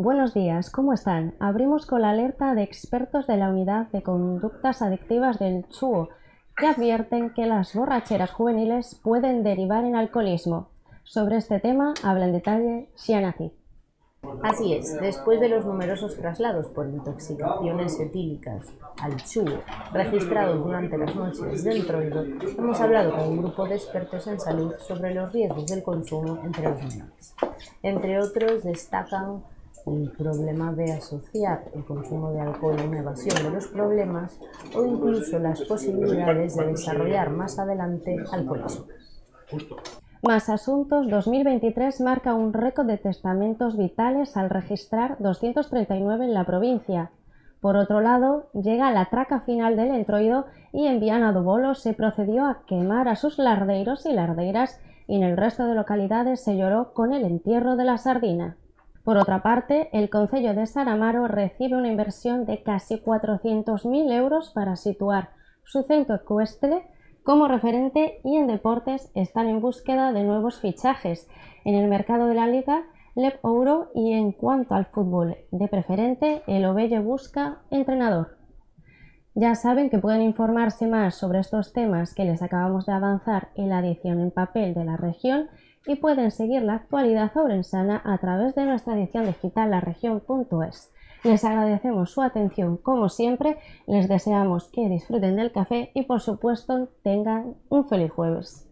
Buenos días, ¿cómo están? Abrimos con la alerta de expertos de la Unidad de Conductas Adictivas del CHUO, que advierten que las borracheras juveniles pueden derivar en alcoholismo. Sobre este tema habla en detalle Xiana Así es, después de los numerosos traslados por intoxicaciones etílicas al CHU registrados durante las noches del Troido, hemos hablado con un grupo de expertos en salud sobre los riesgos del consumo entre los menores. Entre otros, destacan el problema de asociar el consumo de alcohol a una evasión de los problemas o incluso las posibilidades de desarrollar más adelante alcoholismo. Más Asuntos 2023 marca un récord de testamentos vitales al registrar 239 en la provincia. Por otro lado, llega la traca final del entroido y en Viana do Bolo se procedió a quemar a sus lardeiros y lardeiras y en el resto de localidades se lloró con el entierro de la sardina. Por otra parte, el Concello de Saramaro recibe una inversión de casi 400.000 euros para situar su centro ecuestre como referente y en deportes están en búsqueda de nuevos fichajes en el mercado de la liga Lep Ouro y en cuanto al fútbol de preferente el Ovelle busca entrenador. Ya saben que pueden informarse más sobre estos temas que les acabamos de avanzar en la edición en papel de la región y pueden seguir la actualidad obrensana a través de nuestra edición digital laregion.es. Les agradecemos su atención como siempre, les deseamos que disfruten del café y por supuesto tengan un feliz jueves.